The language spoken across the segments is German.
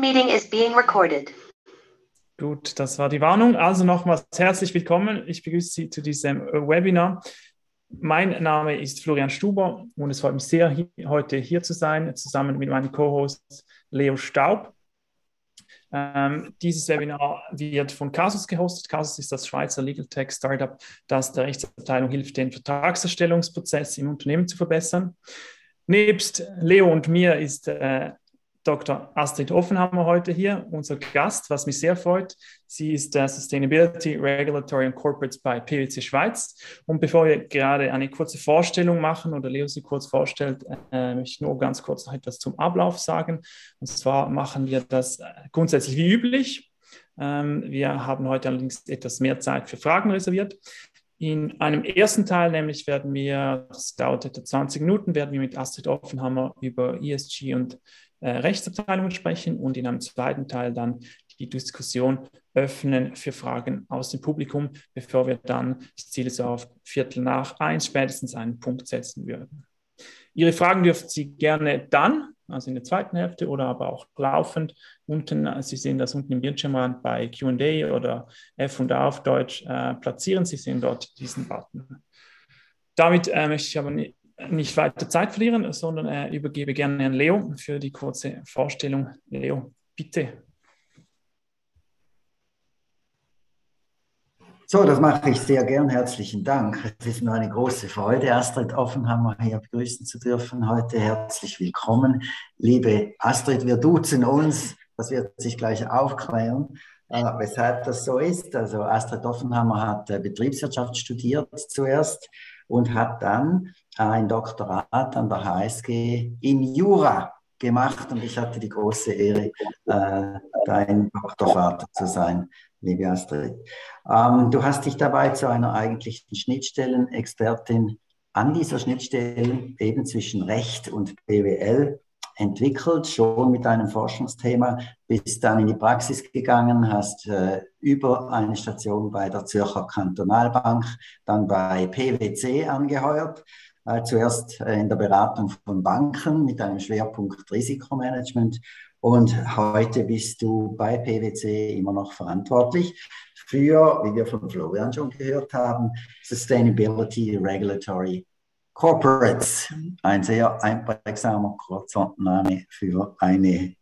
meeting is being recorded. Gut, das war die Warnung. Also nochmals herzlich willkommen. Ich begrüße Sie zu diesem Webinar. Mein Name ist Florian Stuber und es freut mich sehr, heute hier zu sein, zusammen mit meinem Co-Host Leo Staub. Ähm, dieses Webinar wird von Casus gehostet. Casus ist das Schweizer Legal Tech Startup, das der Rechtsabteilung hilft, den Vertragserstellungsprozess im Unternehmen zu verbessern. Nebst Leo und mir ist äh, Dr. Astrid Offenhammer heute hier, unser Gast, was mich sehr freut. Sie ist der Sustainability, Regulatory and Corporates bei PwC Schweiz. Und bevor wir gerade eine kurze Vorstellung machen oder Leo sie kurz vorstellt, äh, möchte ich nur ganz kurz noch etwas zum Ablauf sagen. Und zwar machen wir das äh, grundsätzlich wie üblich. Ähm, wir haben heute allerdings etwas mehr Zeit für Fragen reserviert. In einem ersten Teil nämlich werden wir, das dauert etwa 20 Minuten, werden wir mit Astrid Offenhammer über ESG und äh, Rechtsabteilungen sprechen und in einem zweiten Teil dann die Diskussion öffnen für Fragen aus dem Publikum, bevor wir dann das Ziel so auf Viertel nach eins spätestens einen Punkt setzen würden. Ihre Fragen dürfen Sie gerne dann, also in der zweiten Hälfte oder aber auch laufend unten, Sie sehen das unten im Bildschirmrand bei Q&A oder F&A auf Deutsch äh, platzieren. Sie sehen dort diesen Button. Damit äh, möchte ich aber nicht, weiter Zeit verlieren, sondern äh, übergebe gerne an Leo für die kurze Vorstellung. Leo, bitte. So, das mache ich sehr gern. Herzlichen Dank. Es ist mir eine große Freude, Astrid Offenhammer hier begrüßen zu dürfen heute. Herzlich willkommen. Liebe Astrid, wir duzen uns. Das wird sich gleich aufklären, äh, weshalb das so ist. Also Astrid Offenhammer hat äh, Betriebswirtschaft studiert zuerst und hat dann ein Doktorat an der HSG in Jura gemacht und ich hatte die große Ehre, äh, dein Doktorvater zu sein, liebe Astrid. Ähm, du hast dich dabei zu einer eigentlichen Schnittstellenexpertin an dieser Schnittstelle eben zwischen Recht und BWL entwickelt, schon mit einem Forschungsthema, bist dann in die Praxis gegangen, hast äh, über eine Station bei der Zürcher Kantonalbank, dann bei PwC angeheuert, zuerst äh, in der Beratung von Banken mit einem Schwerpunkt Risikomanagement. Und heute bist du bei PwC immer noch verantwortlich für, wie wir von Florian schon gehört haben, Sustainability Regulatory Corporates, ein sehr einprägsamer kurzer Name für eine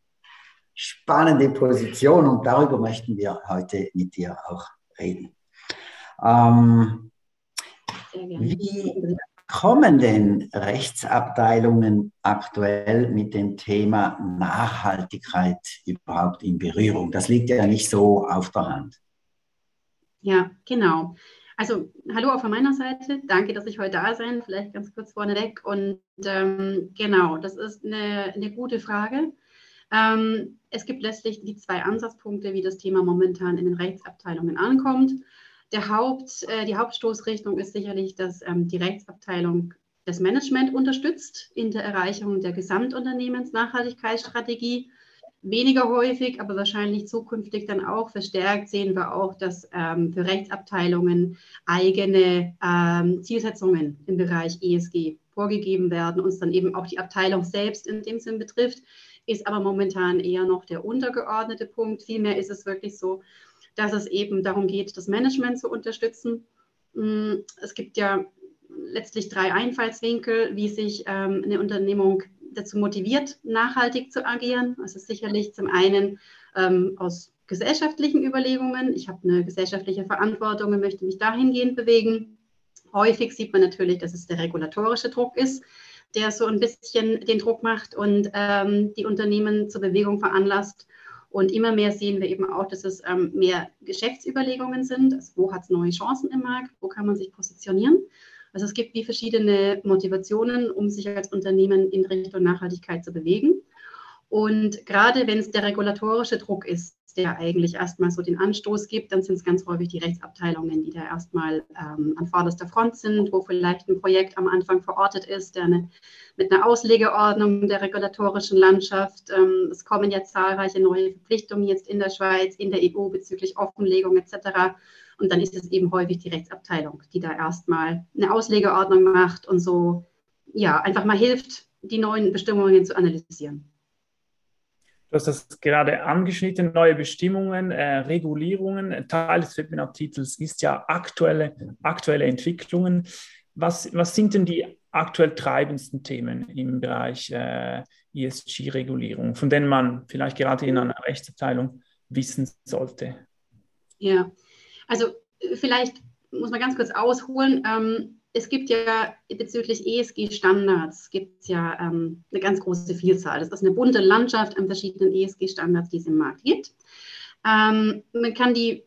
spannende Position. Und darüber möchten wir heute mit dir auch reden. Ähm, wie kommen denn Rechtsabteilungen aktuell mit dem Thema Nachhaltigkeit überhaupt in Berührung? Das liegt ja nicht so auf der Hand. Ja, genau. Also, hallo auch von meiner Seite. Danke, dass ich heute da sein. Vielleicht ganz kurz vorneweg. Und ähm, genau, das ist eine, eine gute Frage. Ähm, es gibt letztlich die zwei Ansatzpunkte, wie das Thema momentan in den Rechtsabteilungen ankommt. Der Haupt, äh, die Hauptstoßrichtung ist sicherlich, dass ähm, die Rechtsabteilung das Management unterstützt in der Erreichung der Gesamtunternehmensnachhaltigkeitsstrategie weniger häufig, aber wahrscheinlich zukünftig dann auch verstärkt sehen wir auch, dass ähm, für Rechtsabteilungen eigene ähm, Zielsetzungen im Bereich ESG vorgegeben werden, uns dann eben auch die Abteilung selbst in dem Sinn betrifft, ist aber momentan eher noch der untergeordnete Punkt. Vielmehr ist es wirklich so, dass es eben darum geht, das Management zu unterstützen. Mm, es gibt ja letztlich drei Einfallswinkel, wie sich ähm, eine Unternehmung dazu motiviert, nachhaltig zu agieren. Also sicherlich zum einen ähm, aus gesellschaftlichen Überlegungen. Ich habe eine gesellschaftliche Verantwortung und möchte mich dahingehend bewegen. Häufig sieht man natürlich, dass es der regulatorische Druck ist, der so ein bisschen den Druck macht und ähm, die Unternehmen zur Bewegung veranlasst. Und immer mehr sehen wir eben auch, dass es ähm, mehr Geschäftsüberlegungen sind. Also wo hat es neue Chancen im Markt? Wo kann man sich positionieren? Also es gibt wie verschiedene Motivationen, um sich als Unternehmen in Richtung Nachhaltigkeit zu bewegen. Und gerade wenn es der regulatorische Druck ist, der eigentlich erstmal so den Anstoß gibt, dann sind es ganz häufig die Rechtsabteilungen, die da erstmal ähm, an vorderster Front sind, wo vielleicht ein Projekt am Anfang verortet ist, der eine, mit einer Auslegeordnung der regulatorischen Landschaft. Ähm, es kommen ja zahlreiche neue Verpflichtungen jetzt in der Schweiz, in der EU bezüglich Offenlegung etc. Und dann ist es eben häufig die Rechtsabteilung, die da erstmal eine Auslegeordnung macht und so, ja, einfach mal hilft, die neuen Bestimmungen zu analysieren. Du hast das gerade angeschnitten, neue Bestimmungen, äh, Regulierungen. Teil des Webinartitels ist ja aktuelle, aktuelle Entwicklungen. Was, was sind denn die aktuell treibendsten Themen im Bereich äh, ESG-Regulierung, von denen man vielleicht gerade in einer Rechtsabteilung wissen sollte? Ja, also äh, vielleicht muss man ganz kurz ausholen. Ähm, es gibt ja bezüglich ESG-Standards ja ähm, eine ganz große Vielzahl. Das ist eine bunte Landschaft an verschiedenen ESG-Standards, die es im Markt gibt. Ähm, man kann die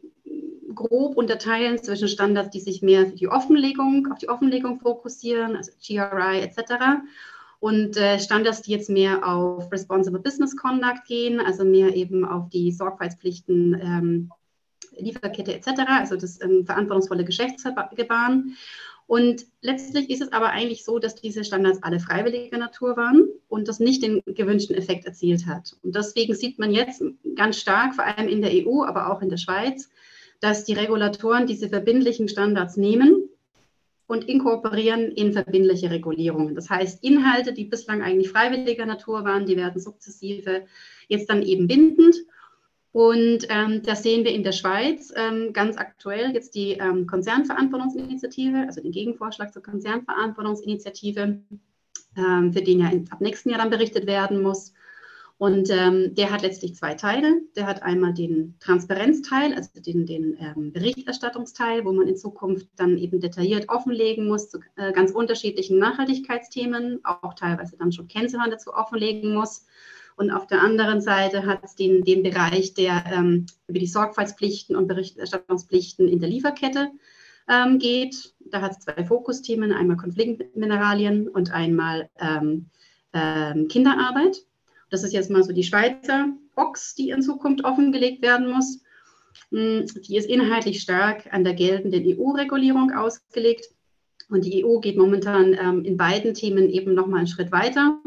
grob unterteilen zwischen Standards, die sich mehr für die Offenlegung, auf die Offenlegung fokussieren, also GRI etc. Und äh, Standards, die jetzt mehr auf Responsible Business Conduct gehen, also mehr eben auf die Sorgfaltspflichten, ähm, Lieferkette etc., also das ähm, verantwortungsvolle Geschäftsgebaren. Und letztlich ist es aber eigentlich so, dass diese Standards alle freiwilliger Natur waren und das nicht den gewünschten Effekt erzielt hat. Und deswegen sieht man jetzt ganz stark, vor allem in der EU, aber auch in der Schweiz, dass die Regulatoren diese verbindlichen Standards nehmen und inkorporieren in verbindliche Regulierungen. Das heißt, Inhalte, die bislang eigentlich freiwilliger Natur waren, die werden sukzessive jetzt dann eben bindend. Und ähm, das sehen wir in der Schweiz ähm, ganz aktuell jetzt die ähm, Konzernverantwortungsinitiative, also den Gegenvorschlag zur Konzernverantwortungsinitiative, ähm, für den ja ab nächsten Jahr dann berichtet werden muss. Und ähm, der hat letztlich zwei Teile. Der hat einmal den Transparenzteil, also den, den ähm, Berichterstattungsteil, wo man in Zukunft dann eben detailliert offenlegen muss zu äh, ganz unterschiedlichen Nachhaltigkeitsthemen, auch teilweise dann schon Kennzahlen dazu offenlegen muss. Und auf der anderen Seite hat es den, den Bereich, der ähm, über die Sorgfaltspflichten und Berichterstattungspflichten in der Lieferkette ähm, geht. Da hat es zwei Fokusthemen, einmal Konfliktmineralien und einmal ähm, ähm, Kinderarbeit. Das ist jetzt mal so die Schweizer Box, die in Zukunft offengelegt werden muss. Hm, die ist inhaltlich stark an der geltenden EU-Regulierung ausgelegt. Und die EU geht momentan ähm, in beiden Themen eben nochmal einen Schritt weiter.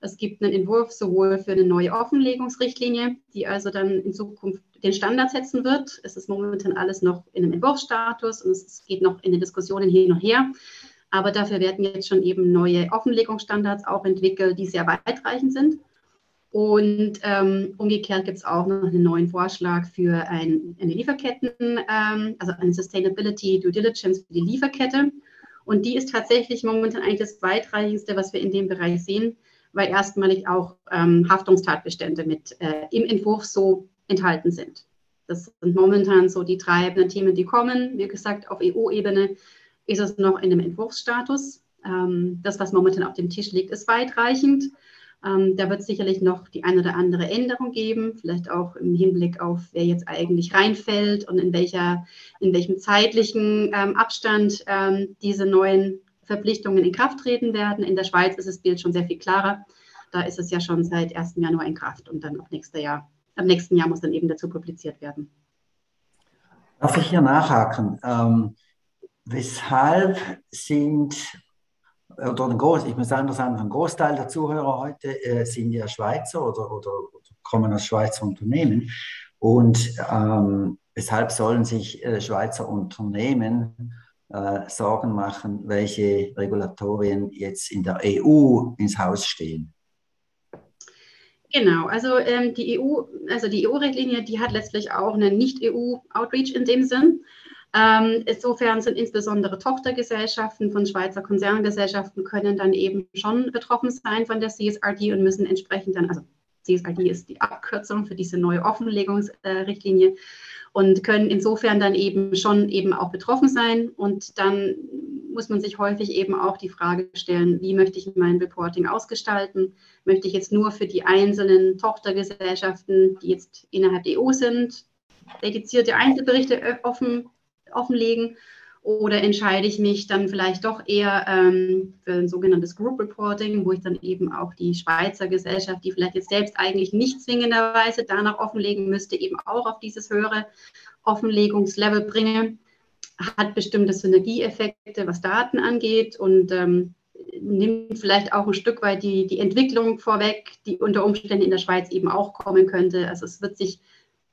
Es gibt einen Entwurf sowohl für eine neue Offenlegungsrichtlinie, die also dann in Zukunft den Standard setzen wird. Es ist momentan alles noch in einem Entwurfsstatus und es geht noch in den Diskussionen hin und her. Aber dafür werden jetzt schon eben neue Offenlegungsstandards auch entwickelt, die sehr weitreichend sind. Und ähm, umgekehrt gibt es auch noch einen neuen Vorschlag für ein, eine Lieferketten, ähm, also eine Sustainability Due Diligence für die Lieferkette. Und die ist tatsächlich momentan eigentlich das weitreichendste, was wir in dem Bereich sehen weil erstmalig auch ähm, Haftungstatbestände mit äh, im Entwurf so enthalten sind. Das sind momentan so die treibenden Themen, die kommen. Wie gesagt, auf EU-Ebene ist es noch in einem Entwurfsstatus. Ähm, das, was momentan auf dem Tisch liegt, ist weitreichend. Ähm, da wird es sicherlich noch die eine oder andere Änderung geben, vielleicht auch im Hinblick auf, wer jetzt eigentlich reinfällt und in, welcher, in welchem zeitlichen ähm, Abstand ähm, diese neuen Verpflichtungen in Kraft treten werden. In der Schweiz ist das Bild schon sehr viel klarer. Da ist es ja schon seit 1. Januar in Kraft und dann ab nächstes Jahr, am nächsten Jahr muss dann eben dazu publiziert werden. Darf ich hier nachhaken? Ähm, weshalb sind, oder ein Groß, ich muss anders sagen, ein Großteil der Zuhörer heute äh, sind ja Schweizer oder, oder, oder, kommen aus Schweizer Unternehmen. Und ähm, weshalb sollen sich äh, Schweizer Unternehmen äh, Sorgen machen, welche Regulatorien jetzt in der EU ins Haus stehen. Genau, also ähm, die EU, also die EU-Richtlinie, die hat letztlich auch einen Nicht-EU-Outreach in dem Sinn. Ähm, insofern sind insbesondere Tochtergesellschaften von Schweizer Konzerngesellschaften können dann eben schon betroffen sein von der CSRD und müssen entsprechend dann, also CSRD ist die Abkürzung für diese neue Offenlegungsrichtlinie, und können insofern dann eben schon eben auch betroffen sein. Und dann muss man sich häufig eben auch die Frage stellen, wie möchte ich mein Reporting ausgestalten? Möchte ich jetzt nur für die einzelnen Tochtergesellschaften, die jetzt innerhalb der EU sind, dedizierte Einzelberichte offen, offenlegen? Oder entscheide ich mich dann vielleicht doch eher ähm, für ein sogenanntes Group Reporting, wo ich dann eben auch die Schweizer Gesellschaft, die vielleicht jetzt selbst eigentlich nicht zwingenderweise danach offenlegen müsste, eben auch auf dieses höhere Offenlegungslevel bringe, hat bestimmte Synergieeffekte, was Daten angeht und ähm, nimmt vielleicht auch ein Stück weit die, die Entwicklung vorweg, die unter Umständen in der Schweiz eben auch kommen könnte. Also es wird sich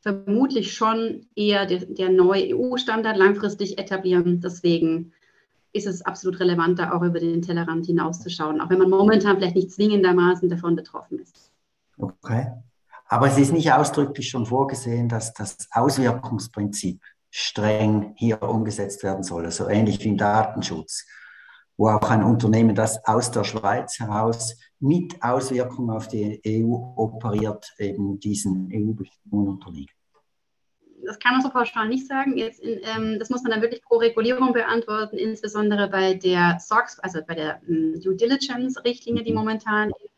vermutlich schon eher der, der neue EU-Standard langfristig etablieren. Deswegen ist es absolut relevant, da auch über den Tellerrand hinauszuschauen, auch wenn man momentan vielleicht nicht zwingendermaßen davon betroffen ist. Okay. Aber es ist nicht ausdrücklich schon vorgesehen, dass das Auswirkungsprinzip streng hier umgesetzt werden soll, so ähnlich wie im Datenschutz, wo auch ein Unternehmen, das aus der Schweiz heraus mit Auswirkungen auf die EU operiert, eben diesen EU-Bestimmungen unterliegt das kann man so pauschal nicht sagen. Jetzt in, ähm, das muss man dann wirklich pro Regulierung beantworten, insbesondere bei der SOX, also bei der ähm, Due Diligence-Richtlinie, die mhm. momentan in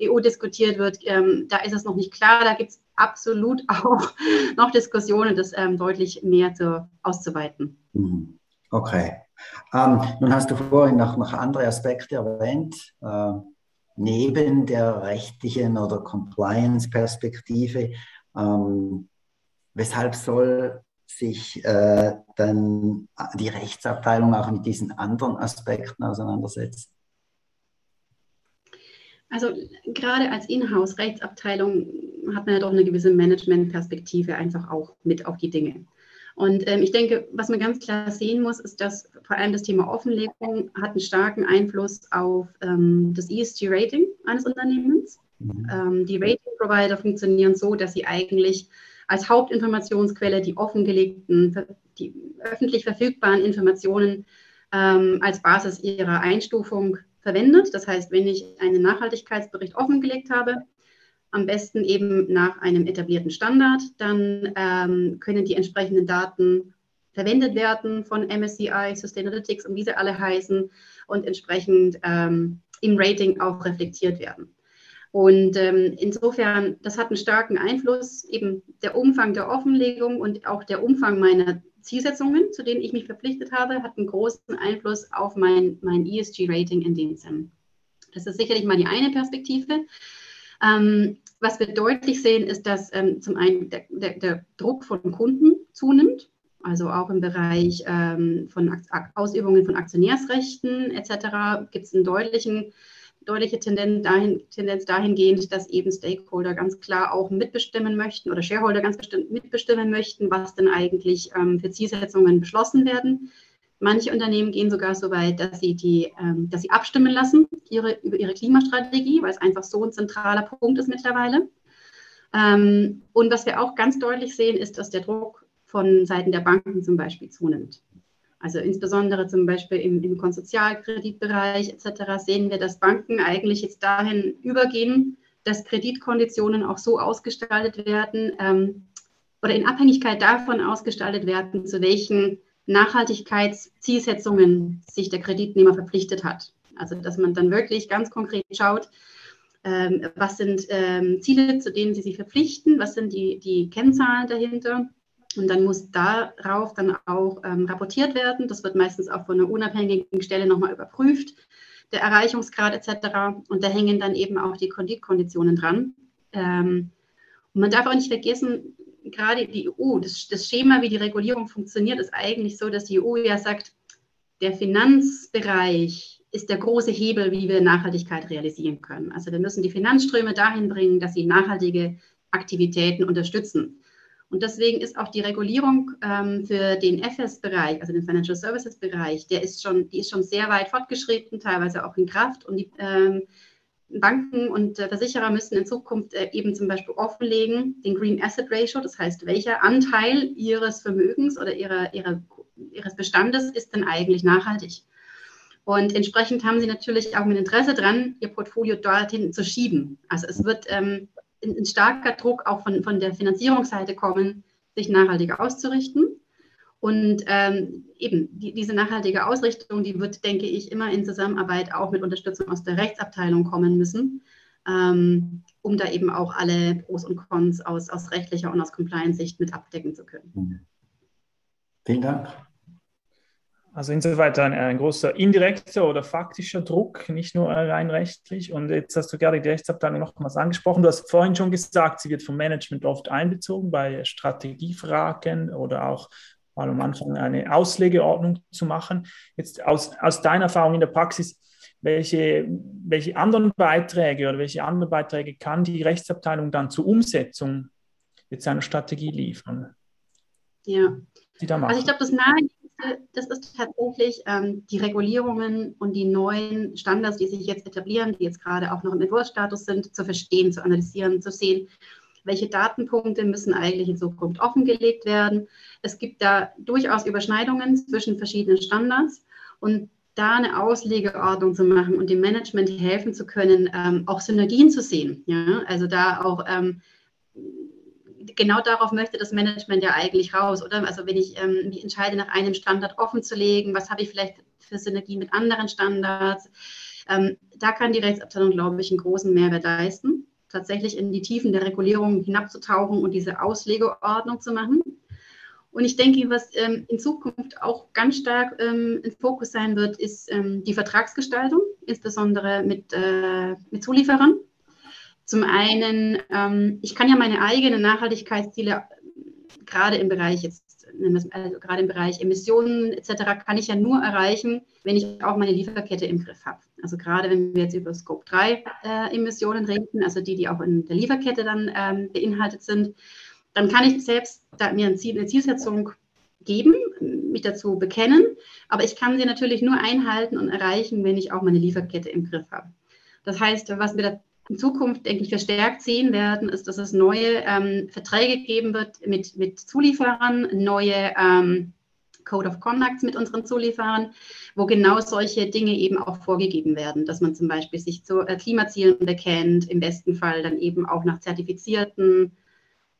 der EU diskutiert wird. Ähm, da ist es noch nicht klar. Da gibt es absolut auch noch Diskussionen, das ähm, deutlich mehr zu, auszuweiten. Mhm. Okay. Ähm, nun hast du vorhin noch, noch andere Aspekte erwähnt. Äh, neben der rechtlichen oder Compliance-Perspektive ähm, Weshalb soll sich äh, dann die Rechtsabteilung auch mit diesen anderen Aspekten auseinandersetzen? Also gerade als Inhouse-Rechtsabteilung hat man ja doch eine gewisse Management-Perspektive einfach auch mit auf die Dinge. Und ähm, ich denke, was man ganz klar sehen muss, ist, dass vor allem das Thema Offenlegung hat einen starken Einfluss auf ähm, das ESG-Rating eines Unternehmens. Mhm. Ähm, die Rating-Provider funktionieren so, dass sie eigentlich als Hauptinformationsquelle die offengelegten, die öffentlich verfügbaren Informationen ähm, als Basis ihrer Einstufung verwendet. Das heißt, wenn ich einen Nachhaltigkeitsbericht offengelegt habe, am besten eben nach einem etablierten Standard, dann ähm, können die entsprechenden Daten verwendet werden von MSCI, Sustainalytics und wie sie alle heißen und entsprechend ähm, im Rating auch reflektiert werden. Und ähm, insofern, das hat einen starken Einfluss, eben der Umfang der Offenlegung und auch der Umfang meiner Zielsetzungen, zu denen ich mich verpflichtet habe, hat einen großen Einfluss auf mein, mein ESG-Rating in dem Sinn. Das ist sicherlich mal die eine Perspektive. Ähm, was wir deutlich sehen, ist, dass ähm, zum einen der, der, der, Druck von Kunden zunimmt, also auch im Bereich ähm, von Ausübungen von Aktionärsrechten etc. gibt es einen deutlichen deutliche Tendenz, dahin, Tendenz dahingehend, dass eben Stakeholder ganz klar auch mitbestimmen möchten oder Shareholder ganz bestimmt mitbestimmen möchten, was denn eigentlich ähm, für Zielsetzungen beschlossen werden. Manche Unternehmen gehen sogar so weit, dass sie, die, ähm, dass sie abstimmen lassen ihre, über ihre Klimastrategie, weil es einfach so ein zentraler Punkt ist mittlerweile. Ähm, und was wir auch ganz deutlich sehen, ist, dass der Druck von Seiten der Banken zum Beispiel zunimmt. Also insbesondere zum Beispiel im, im Konsortialkreditbereich etc. sehen wir, dass Banken eigentlich jetzt dahin übergehen, dass Kreditkonditionen auch so ausgestaltet werden ähm, oder in Abhängigkeit davon ausgestaltet werden, zu welchen Nachhaltigkeitszielsetzungen sich der Kreditnehmer verpflichtet hat. Also dass man dann wirklich ganz konkret schaut, ähm, was sind ähm, Ziele, zu denen sie sich verpflichten, was sind die, die Kennzahlen dahinter und dann muss darauf dann auch ähm, rapportiert werden. Das wird meistens auch von einer unabhängigen Stelle nochmal überprüft, der Erreichungsgrad etc. Und da hängen dann eben auch die Kreditkonditionen dran. Ähm, und man darf auch nicht vergessen, gerade die EU, das, das Schema, wie die Regulierung funktioniert, ist eigentlich so, dass die EU ja sagt, der Finanzbereich ist der große Hebel, wie wir Nachhaltigkeit realisieren können. Also wir müssen die Finanzströme dahin bringen, dass sie nachhaltige Aktivitäten unterstützen. Und deswegen ist auch die Regulierung ähm, für den FS-Bereich, also den Financial Services-Bereich, der ist schon, die ist schon sehr weit fortgeschritten, teilweise auch in Kraft. Und die ähm, Banken und äh, Versicherer müssen in Zukunft äh, eben zum Beispiel offenlegen, den Green Asset Ratio, das heißt, welcher Anteil ihres Vermögens oder ihrer, ihrer, ihres Bestandes ist denn eigentlich nachhaltig. Und entsprechend haben sie natürlich auch ein Interesse dran, ihr Portfolio dorthin zu schieben. Also es wird ähm, ein starker Druck auch von, von der Finanzierungsseite kommen, sich nachhaltig auszurichten. Und ähm, eben die, diese nachhaltige Ausrichtung, die wird, denke ich, immer in Zusammenarbeit auch mit Unterstützung aus der Rechtsabteilung kommen müssen, ähm, um da eben auch alle Pros und Cons aus, aus rechtlicher und aus Compliance-Sicht mit abdecken zu können. Vielen Dank. Also insoweit ein, ein, großer indirekter oder faktischer Druck, nicht nur rein rechtlich. Und jetzt hast du gerade die Rechtsabteilung nochmals angesprochen. Du hast vorhin schon gesagt, sie wird vom Management oft einbezogen bei Strategiefragen oder auch mal am Anfang eine Auslegeordnung zu machen. Jetzt aus, aus deiner Erfahrung in der Praxis, welche, welche anderen Beiträge oder welche anderen Beiträge kann die Rechtsabteilung dann zur Umsetzung jetzt einer Strategie liefern? Ja, also ich glaube, das nahe das ist tatsächlich ähm, die Regulierungen und die neuen Standards, die sich jetzt etablieren, die jetzt gerade auch noch im Entwurfsstatus sind, zu verstehen, zu analysieren, zu sehen, welche Datenpunkte müssen eigentlich in Zukunft offengelegt werden. Es gibt da durchaus Überschneidungen zwischen verschiedenen Standards und da eine Auslegeordnung zu machen und dem Management helfen zu können, ähm, auch Synergien zu sehen. Ja? Also da auch ähm, genau darauf möchte das Management ja eigentlich raus, oder? Also wenn ich ähm, mich entscheide, nach einem Standard offen zu legen, was habe ich vielleicht für Synergien mit anderen Standards? Ähm, da kann die Rechtsabteilung, glaube ich, einen großen Mehrwert leisten, tatsächlich in die Tiefen der Regulierung hinabzutauchen und diese Auslegeordnung zu machen. Und ich denke, was ähm, in Zukunft auch ganz stark ähm, im Fokus sein wird, ist ähm, die Vertragsgestaltung, insbesondere mit, äh, mit Zulieferern. Zum einen, ähm, ich kann ja meine eigenen Nachhaltigkeitsziele gerade im Bereich jetzt, also gerade im Bereich Emissionen etc., kann ich ja nur erreichen, wenn ich auch meine Lieferkette im Griff habe. Also gerade wenn wir jetzt über Scope 3 äh, Emissionen reden, also die, die auch in der Lieferkette dann ähm, beinhaltet sind, dann kann ich selbst mir ein Ziel, eine Zielsetzung geben, mich dazu bekennen, aber ich kann sie natürlich nur einhalten und erreichen, wenn ich auch meine Lieferkette im Griff habe. Das heißt, was wir da in Zukunft, denke ich, verstärkt sehen werden, ist, dass es neue ähm, Verträge geben wird mit, mit Zulieferern, neue ähm, Code of Conducts mit unseren Zulieferern, wo genau solche Dinge eben auch vorgegeben werden, dass man zum Beispiel sich zu äh, Klimazielen bekennt, im besten Fall dann eben auch nach zertifizierten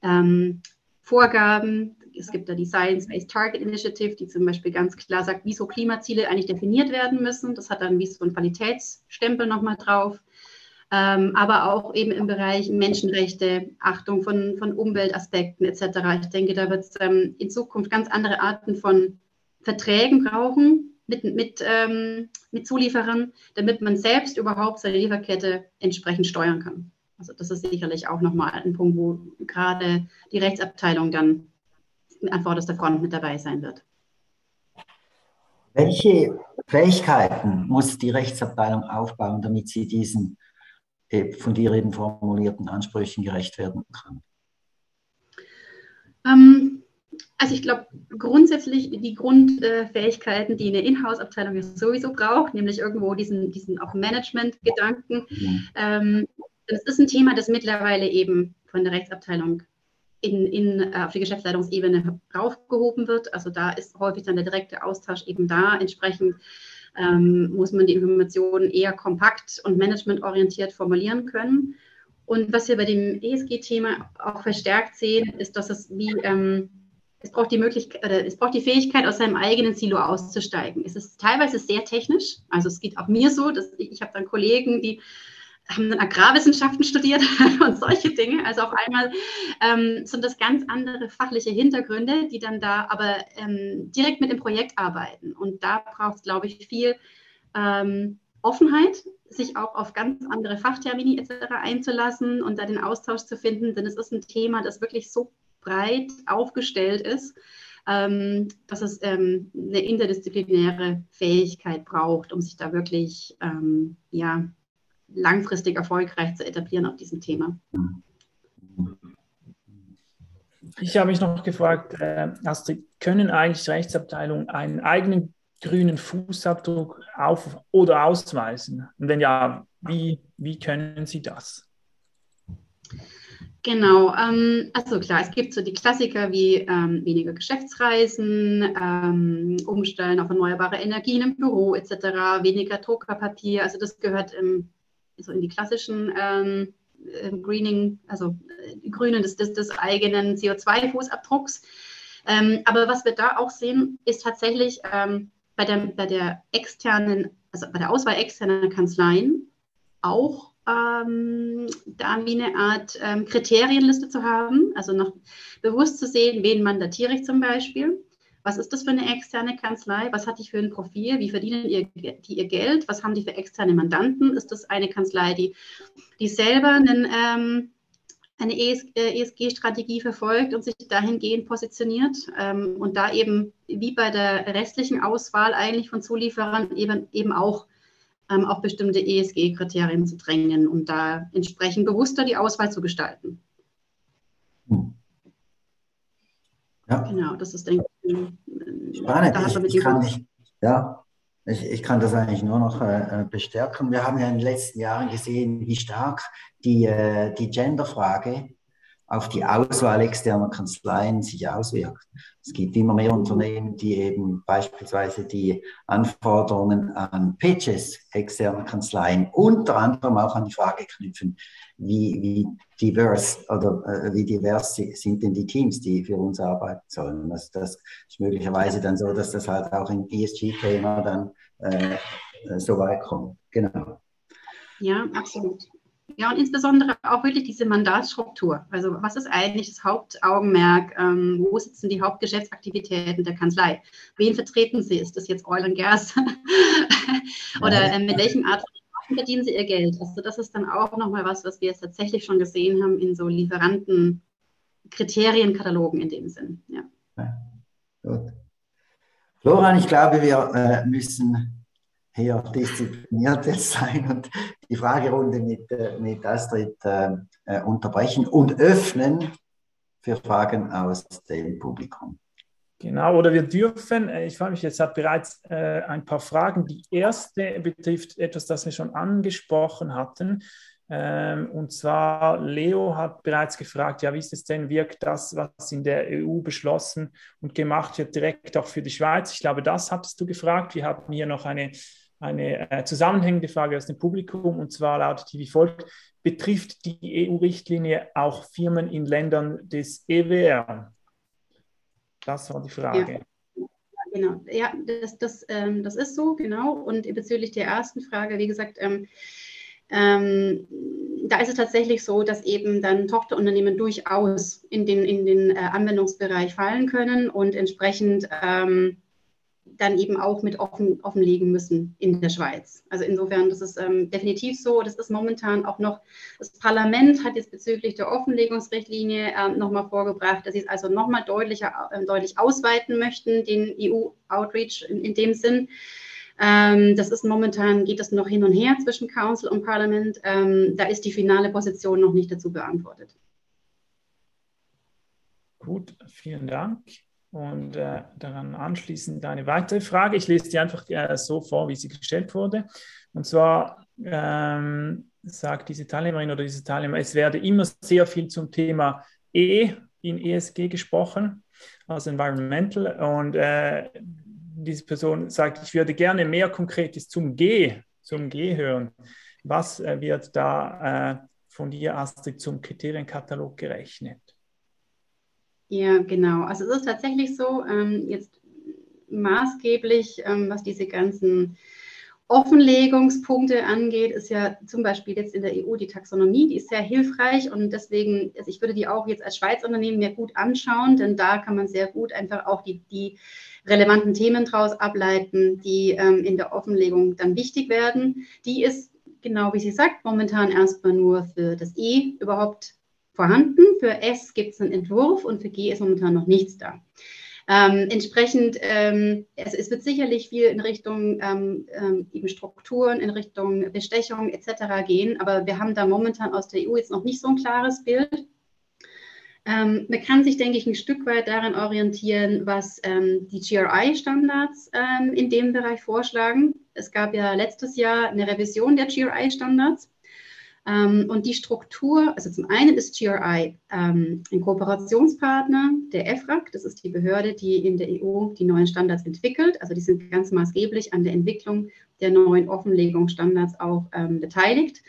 ähm, Vorgaben. Es gibt da die Science-Based Target Initiative, die zum Beispiel ganz klar sagt, wieso Klimaziele eigentlich definiert werden müssen. Das hat dann wie so ein Qualitätsstempel nochmal drauf. Ähm, aber auch eben im Bereich Menschenrechte, Achtung von, von Umweltaspekten etc. Ich denke, da wird es ähm, in Zukunft ganz andere Arten von Verträgen brauchen mit, mit, ähm, mit Zulieferern, damit man selbst überhaupt seine Lieferkette entsprechend steuern kann. Also das ist sicherlich auch nochmal ein Punkt, wo gerade die Rechtsabteilung dann an vorderster Front mit dabei sein wird. Welche Fähigkeiten muss die Rechtsabteilung aufbauen, damit sie diesen von dir eben formulierten Ansprüchen gerecht werden kann? Ähm, also ich glaube grundsätzlich die Grundfähigkeiten, die eine Inhouse-Abteilung sowieso braucht, nämlich irgendwo diesen, diesen auch Management-Gedanken, mhm. ähm, das ist ein Thema, das mittlerweile eben von der Rechtsabteilung in, in, äh, auf die Geschäftsleitungsebene raufgehoben wird. Also da ist häufig dann der direkte Austausch eben da. Entsprechend ähm, muss man die Informationen eher kompakt und managementorientiert formulieren können. Und was wir bei dem ESG-Thema auch verstärkt sehen, ist, dass es wie ähm, es braucht die Möglichkeit, oder es braucht die Fähigkeit, aus seinem eigenen Silo auszusteigen. Es ist teilweise sehr technisch. Also es geht auch mir so, dass ich, ich habe dann Kollegen, die haben dann Agrarwissenschaften studiert und solche Dinge. Also auf einmal ähm, sind das ganz andere fachliche Hintergründe, die dann da aber ähm, direkt mit dem Projekt arbeiten. Und da braucht es, glaube ich, viel ähm, Offenheit, sich auch auf ganz andere Fachtermini etc. einzulassen und da den Austausch zu finden, denn es ist ein Thema, das wirklich so breit aufgestellt ist, ähm, dass es ähm, eine interdisziplinäre Fähigkeit braucht, um sich da wirklich ähm, ja, langfristig erfolgreich zu etablieren auf diesem Thema. Ich habe mich noch gefragt, äh, Astrid, können eigentlich Rechtsabteilungen einen eigenen grünen Fußabdruck auf oder ausweisen? Und wenn ja, wie, wie können sie das? Genau, ähm, also klar, es gibt so die Klassiker wie ähm, weniger Geschäftsreisen, ähm, Umstellen auf erneuerbare Energien im Büro etc., weniger Druckerpapier. Also das gehört im so in die klassischen ähm, äh, Greening, also äh, Grünen des, des, des eigenen CO2-Fußabdrucks. Ähm, aber was wir da auch sehen, ist tatsächlich ähm, bei, der, bei der externen, also bei der Auswahl externer Kanzleien auch ähm, da wie eine Art ähm, Kriterienliste zu haben, also noch bewusst zu sehen, wen mandatiere ich zum Beispiel was ist das für eine externe Kanzlei? Was hat die für ein Profil? Wie verdienen ihr, die ihr Geld? Was haben die für externe Mandanten? Ist das eine Kanzlei, die, die selber einen, ähm, eine ESG-Strategie e verfolgt und sich dahingehend positioniert ähm, und da eben wie bei der restlichen Auswahl eigentlich von Zulieferern eben, eben auch ähm, auf bestimmte ESG-Kriterien zu drängen und da entsprechend bewusster die Auswahl zu gestalten. Hm. Ja. Genau, das ist, denke ich, spannend. Ich, ich, kann nicht, ja, ich, ich, kann das eigentlich nur noch äh, bestärken. Wir haben ja in den letzten Jahren gesehen, wie stark die, äh, die Genderfrage auf die Auswahl externer Kanzleien sich auswirkt. Es gibt immer mehr Unternehmen, die eben beispielsweise die Anforderungen an Pitches externer Kanzleien unter anderem auch an die Frage knüpfen, wie, wie divers oder äh, wie divers sind denn die Teams, die für uns arbeiten sollen. Das, das ist möglicherweise dann so, dass das halt auch im ESG-Thema dann äh, so weit kommt. Genau. Ja, absolut. Ja, und insbesondere auch wirklich diese Mandatsstruktur. Also was ist eigentlich das Hauptaugenmerk? Ähm, wo sitzen die Hauptgeschäftsaktivitäten der Kanzlei? Wen vertreten sie? Ist das jetzt Oil and Gas? Oder äh, mit welchem Art von verdienen sie ihr Geld? Also das ist dann auch nochmal was, was wir jetzt tatsächlich schon gesehen haben in so Lieferanten-Kriterienkatalogen in dem Sinn. Ja. ja. Gut. Florian, ich glaube, wir äh, müssen hier diszipliniert sein und die Fragerunde mit, äh, mit Astrid äh, äh, unterbrechen und öffnen für Fragen aus dem Publikum. Genau, oder wir dürfen, äh, ich freue mich, jetzt hat bereits äh, ein paar Fragen. Die erste betrifft etwas, das wir schon angesprochen hatten. Ähm, und zwar, Leo hat bereits gefragt, ja, wie ist es denn, wirkt das, was in der EU beschlossen und gemacht wird, direkt auch für die Schweiz? Ich glaube, das hattest du gefragt. Wir hatten hier noch eine eine äh, zusammenhängende Frage aus dem Publikum und zwar lautet die wie folgt: Betrifft die EU-Richtlinie auch Firmen in Ländern des EWR? Das war die Frage. Ja. Genau, ja, das, das, ähm, das ist so, genau. Und bezüglich der ersten Frage, wie gesagt, ähm, ähm, da ist es tatsächlich so, dass eben dann Tochterunternehmen durchaus in den, in den äh, Anwendungsbereich fallen können und entsprechend ähm, dann eben auch mit offen, offenlegen müssen in der Schweiz. Also insofern, das ist ähm, definitiv so. Das ist momentan auch noch, das Parlament hat jetzt bezüglich der Offenlegungsrichtlinie ähm, nochmal vorgebracht, dass sie es also nochmal deutlicher, äh, deutlich ausweiten möchten, den EU-Outreach in, in, dem Sinn. Ähm, das ist momentan, geht das noch hin und her zwischen Council und Parlament. Ähm, da ist die finale Position noch nicht dazu beantwortet. Gut, vielen Dank. Und äh, daran anschließend eine weitere Frage. Ich lese die einfach äh, so vor, wie sie gestellt wurde. Und zwar ähm, sagt diese Teilnehmerin oder diese Teilnehmer, es werde immer sehr viel zum Thema E in ESG gesprochen, also Environmental. Und äh, diese Person sagt, ich würde gerne mehr Konkretes zum G, zum G hören. Was äh, wird da äh, von dir, Astrid, zum Kriterienkatalog gerechnet? Ja, genau. Also es ist tatsächlich so, ähm, jetzt maßgeblich, ähm, was diese ganzen Offenlegungspunkte angeht, ist ja zum Beispiel jetzt in der EU die Taxonomie, die ist sehr hilfreich und deswegen, also ich würde die auch jetzt als Schweiz-Unternehmen mir gut anschauen, denn da kann man sehr gut einfach auch die, die relevanten Themen daraus ableiten, die ähm, in der Offenlegung dann wichtig werden. Die ist, genau wie sie sagt, momentan erstmal nur für das E überhaupt vorhanden. Für S gibt es einen Entwurf und für G ist momentan noch nichts da. Ähm, entsprechend, ähm, es, es, wird sicherlich viel in Richtung ähm, ähm eben Strukturen, in Richtung Bestechung etc. gehen, aber wir haben da momentan aus der EU jetzt noch nicht so ein klares Bild. Ähm, man kann sich, denke ich, ein Stück weit daran orientieren, was ähm, die GRI-Standards in dem Bereich vorschlagen. Es gab ja letztes Jahr eine Revision der GRI-Standards. Ähm, und die Struktur, also zum einen ist GRI ähm, ein Kooperationspartner der EFRAG, das ist die Behörde, die in der EU die neuen Standards entwickelt. Also die sind ganz maßgeblich an der Entwicklung der neuen Offenlegungsstandards auch ähm, beteiligt.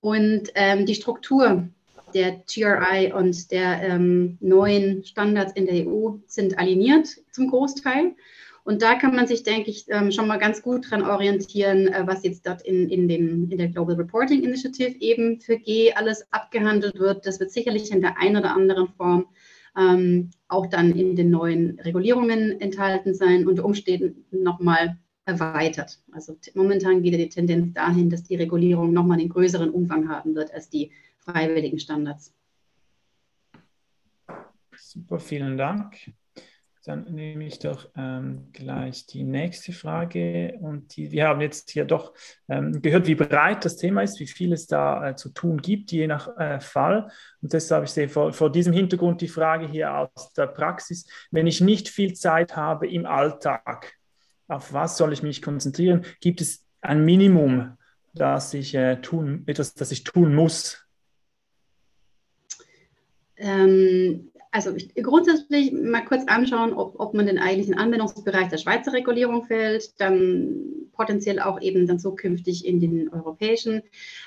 Und ähm, die Struktur der GRI und der ähm, neuen Standards in der EU sind aligniert zum Großteil. Und da kann man sich, denke ich, ähm, schon mal ganz gut dran orientieren, äh, was jetzt dort in, in, den, in der Global Reporting Initiative eben für G alles abgehandelt wird. Das wird sicherlich in der einen oder anderen Form ähm, auch dann in den neuen Regulierungen enthalten sein, unter Umständen nochmal erweitert. Also momentan geht ja die Tendenz dahin, dass die Regulierung nochmal einen größeren Umfang haben wird als die freiwilligen Standards. Super, vielen Dank. Dann nehme ich doch ähm, gleich die nächste Frage. Und die, wir haben jetzt hier doch ähm, gehört, wie breit das Thema ist, wie viel es da äh, zu tun gibt, je nach äh, Fall. Und deshalb ich sehe vor, vor diesem Hintergrund die Frage hier aus der Praxis. Wenn ich nicht viel Zeit habe im Alltag, auf was soll ich mich konzentrieren? Gibt es ein Minimum, das ich äh, tun, etwas, das ich tun muss? ähm, also grundsätzlich mal kurz anschauen, ob, ob man den eigentlichen Anwendungsbereich der Schweizer Regulierung fällt, dann potenziell auch eben dann zukünftig in den europäischen.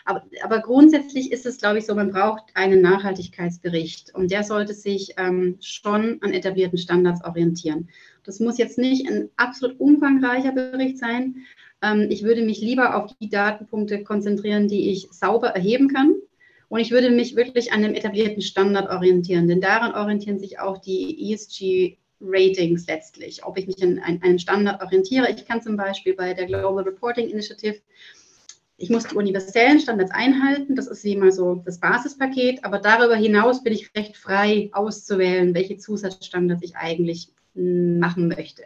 Aber, aber grundsätzlich ist es, glaube ich, so, man braucht einen Nachhaltigkeitsbericht und der sollte sich ähm, schon an etablierten Standards orientieren. Das muss jetzt nicht ein absolut umfangreicher Bericht sein. Ähm, ich würde mich lieber auf die Datenpunkte konzentrieren, die ich sauber erheben kann und ich würde mich wirklich an dem etablierten Standard orientieren, denn daran orientieren sich auch die ESG-Ratings letztlich. Ob ich mich an einen Standard orientiere. Ich kann zum Beispiel bei der Global Reporting Initiative ich muss die universellen Standards einhalten, das ist wie immer so das Basispaket, aber darüber hinaus bin ich recht frei auszuwählen, welche Zusatzstandards ich eigentlich hm, machen möchte.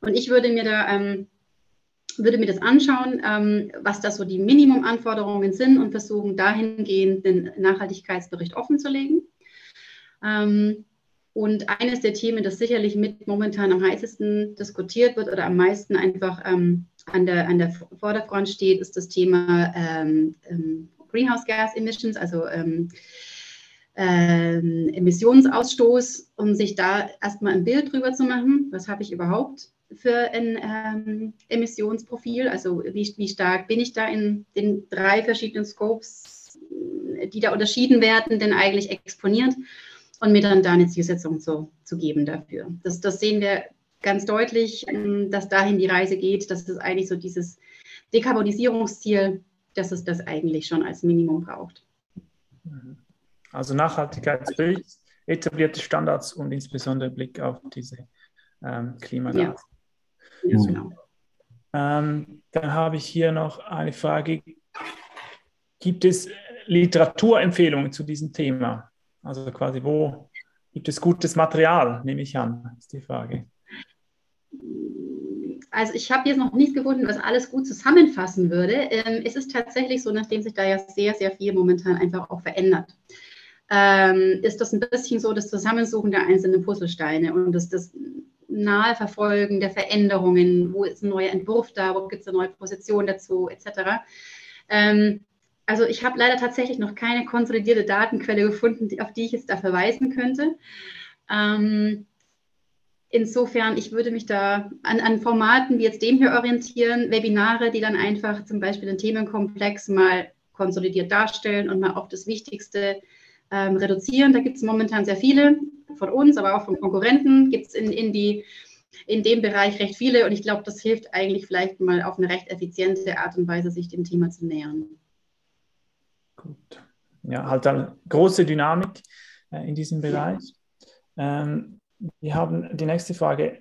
Und ich würde mir da ähm, würde mir das anschauen, ähm, was da so die Minimumanforderungen sind und versuchen dahingehend den Nachhaltigkeitsbericht offenzulegen. Ähm, und eines der Themen, das sicherlich mit momentan am heißesten diskutiert wird oder am meisten einfach ähm, an, der, an der Vorderfront steht, ist das Thema ähm, ähm, Greenhouse Gas Emissions, also ähm, Emissionsausstoß, um sich da erstmal ein Bild drüber zu machen, was habe ich überhaupt für ein ähm, Emissionsprofil? Also wie, wie stark bin ich da in den drei verschiedenen Scopes, die da unterschieden werden, denn eigentlich exponiert? Und mir dann da eine Zielsetzung zu, zu geben dafür. Das, das sehen wir ganz deutlich, ähm, dass dahin die Reise geht, dass es eigentlich so dieses Dekarbonisierungsziel, dass es das eigentlich schon als Minimum braucht. Also Nachhaltigkeitsbild, etablierte Standards und insbesondere Blick auf diese ähm, Klimagas. Ja. Ja, genau. Ähm, dann habe ich hier noch eine Frage. Gibt es Literaturempfehlungen zu diesem Thema? Also quasi, wo gibt es gutes Material, nehme ich an, ist die Frage. Also ich habe jetzt noch nichts gefunden, was alles gut zusammenfassen würde. Ähm, es ist tatsächlich so, nachdem sich da ja sehr, sehr viel momentan einfach auch verändert, ähm, ist das ein bisschen so das Zusammensuchen der einzelnen Puzzlesteine und das, das nahe Verfolgen der Veränderungen, wo ist ein neuer Entwurf da, wo gibt es eine neue Position dazu, etc. Ähm, also ich habe leider tatsächlich noch keine konsolidierte Datenquelle gefunden, auf die ich jetzt da verweisen könnte. Ähm, insofern, ich würde mich da an, an, Formaten wie jetzt dem hier orientieren, Webinare, die dann einfach zum Beispiel den Themenkomplex mal konsolidiert darstellen und mal auf das Wichtigste ähm, reduzieren. Da gibt es momentan sehr viele von uns, aber auch von Konkurrenten gibt es in, in, in dem Bereich recht viele und ich glaube, das hilft eigentlich vielleicht mal auf eine recht effiziente Art und Weise, sich dem Thema zu nähern. Gut. Ja, halt eine große Dynamik äh, in diesem Bereich. Ähm, wir haben die nächste Frage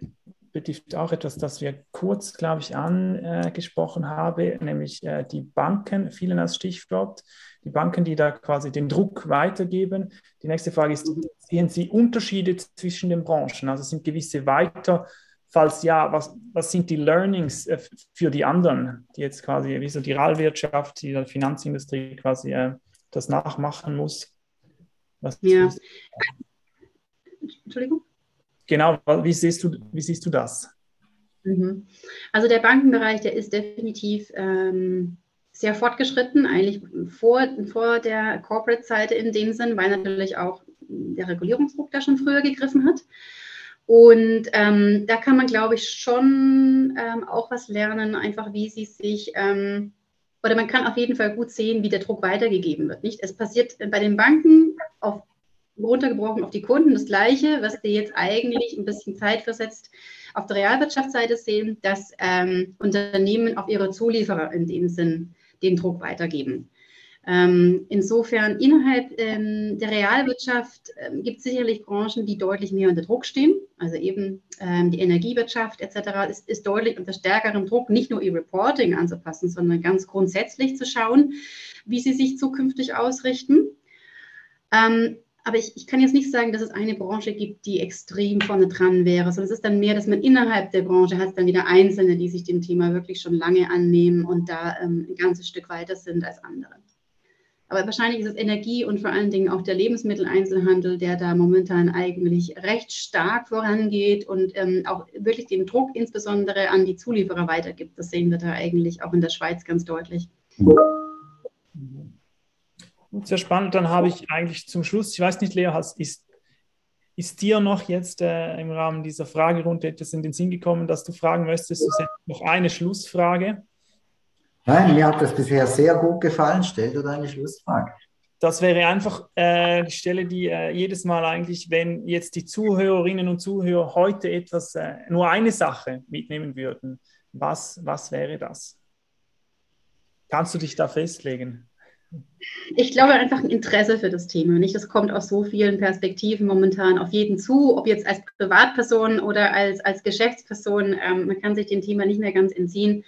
betrifft auch etwas, das wir kurz, glaube ich, angesprochen haben, nämlich äh, die Banken, vielen als Stichwort, die Banken, die da quasi den Druck weitergeben. Die nächste Frage ist, sehen Sie Unterschiede zwischen den Branchen? Also sind gewisse weiter, falls ja, was, was sind die Learnings äh, für die anderen, die jetzt quasi, wie so die Realwirtschaft, die Finanzindustrie quasi äh, das nachmachen muss? Was ja. Entschuldigung? Genau, wie siehst du, wie siehst du das? Mhm. Also der Bankenbereich, der ist definitiv ähm, sehr fortgeschritten, eigentlich vor, vor der Corporate-Seite in dem Sinn, weil natürlich auch der Regulierungsdruck da schon früher gegriffen hat. Und ähm, da kann man, glaube ich, schon ähm, auch was lernen, einfach wie sie sich, ähm, oder man kann auf jeden Fall gut sehen, wie der Druck weitergegeben wird. Nicht? Es passiert bei den Banken auf runtergebrochen auf die Kunden das Gleiche, was wir jetzt eigentlich ein bisschen zeitversetzt auf der Realwirtschaftsseite sehen, dass ähm, Unternehmen auf ihre Zulieferer in dem Sinn den Druck weitergeben. Ähm, insofern innerhalb ähm, der Realwirtschaft ähm, gibt es sicherlich Branchen, die deutlich mehr unter Druck stehen. Also eben ähm, die Energiewirtschaft etc. Ist, ist, deutlich unter stärkerem Druck, nicht nur ihr Reporting anzupassen, sondern ganz grundsätzlich zu schauen, wie sie sich zukünftig ausrichten. Aber ich, ich, kann jetzt nicht sagen, dass es eine Branche gibt, die extrem vorne dran wäre, sondern es ist dann mehr, dass man innerhalb der Branche hat dann wieder Einzelne, die sich dem Thema wirklich schon lange annehmen und da ähm, ein ganzes Stück weiter sind als andere. Aber wahrscheinlich ist es Energie und vor allen Dingen auch der Lebensmitteleinzelhandel, der da momentan eigentlich recht stark vorangeht und ähm, auch wirklich den Druck insbesondere an die Zulieferer weitergibt. Das sehen wir da eigentlich auch in der Schweiz ganz deutlich. Sehr spannend. Dann habe ich eigentlich zum Schluss, ich weiß nicht, Lea, ist, ist dir noch jetzt äh, im Rahmen dieser Fragerunde etwas in den Sinn gekommen, dass du fragen möchtest? Du noch eine Schlussfrage. Nein, mir hat das bisher sehr gut gefallen. Stell dir deine Schlussfrage. Das wäre einfach äh, die Stelle, die äh, jedes Mal eigentlich, wenn jetzt die Zuhörerinnen und Zuhörer heute etwas, äh, nur eine Sache mitnehmen würden, was, was wäre das? Kannst du dich da festlegen? Ich glaube einfach ein Interesse für das Thema. Nicht, es kommt aus so vielen Perspektiven momentan auf jeden zu, ob jetzt als Privatperson oder als, als Geschäftsperson. Ähm, man kann sich dem Thema nicht mehr ganz entziehen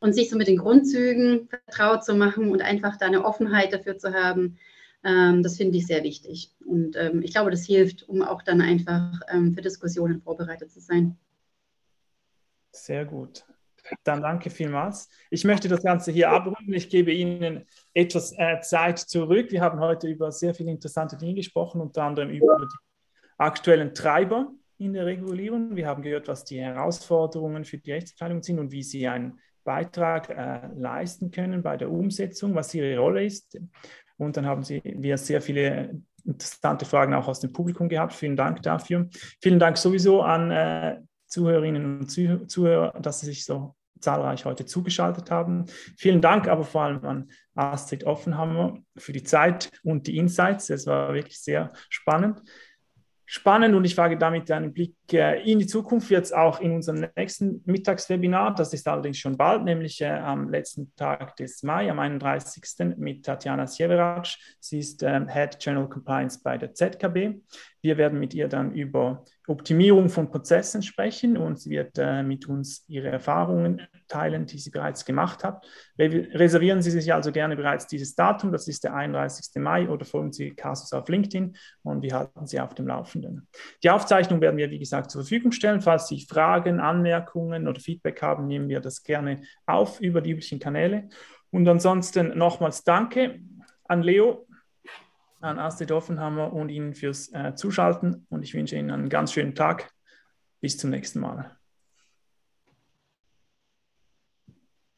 und sich so mit den Grundzügen vertraut zu machen und einfach da eine Offenheit dafür zu haben, ähm, das finde ich sehr wichtig. Und ähm, ich glaube, das hilft, um auch dann einfach ähm, für Diskussionen vorbereitet zu sein. Sehr gut. Dann danke vielmals. Ich möchte das Ganze hier abrunden. Ich gebe Ihnen etwas äh, Zeit zurück. Wir haben heute über sehr viele interessante Dinge gesprochen, unter anderem über die aktuellen Treiber in der Regulierung. Wir haben gehört, was die Herausforderungen für die Rechtsabteilung sind und wie sie einen Beitrag äh, leisten können bei der Umsetzung, was ihre Rolle ist. Und dann haben Sie, wir sehr viele interessante Fragen auch aus dem Publikum gehabt. Vielen Dank dafür. Vielen Dank sowieso an äh, Zuhörerinnen und Zuhörer, dass Sie sich so zahlreich heute zugeschaltet haben. Vielen Dank aber vor allem an Astrid Offenhammer für die Zeit und die Insights. Es war wirklich sehr spannend spannend und ich wage damit einen Blick in die Zukunft jetzt auch in unserem nächsten Mittagswebinar. Das ist allerdings schon bald, nämlich äh, am letzten Tag des Mai, am 31. mit Tatjana Sieverac. Sie ist äh, Head General Compliance bei der ZKB. Wir werden mit ihr dann über Optimierung von Prozessen sprechen und sie wird äh, mit uns ihre Erfahrungen teilen, die sie bereits gemacht hat. Re reservieren Sie sich also gerne bereits dieses Datum, das ist der 31. Mai, oder folgen Sie Casus auf LinkedIn und wir halten Sie auf dem Laufenden. Die Aufzeichnung werden wir, wie gesagt, zur Verfügung stellen. Falls Sie Fragen, Anmerkungen oder Feedback haben, nehmen wir das gerne auf über die üblichen Kanäle. Und ansonsten nochmals Danke an Leo an Astrid Offenhammer und Ihnen fürs äh, Zuschalten und ich wünsche Ihnen einen ganz schönen Tag. Bis zum nächsten Mal.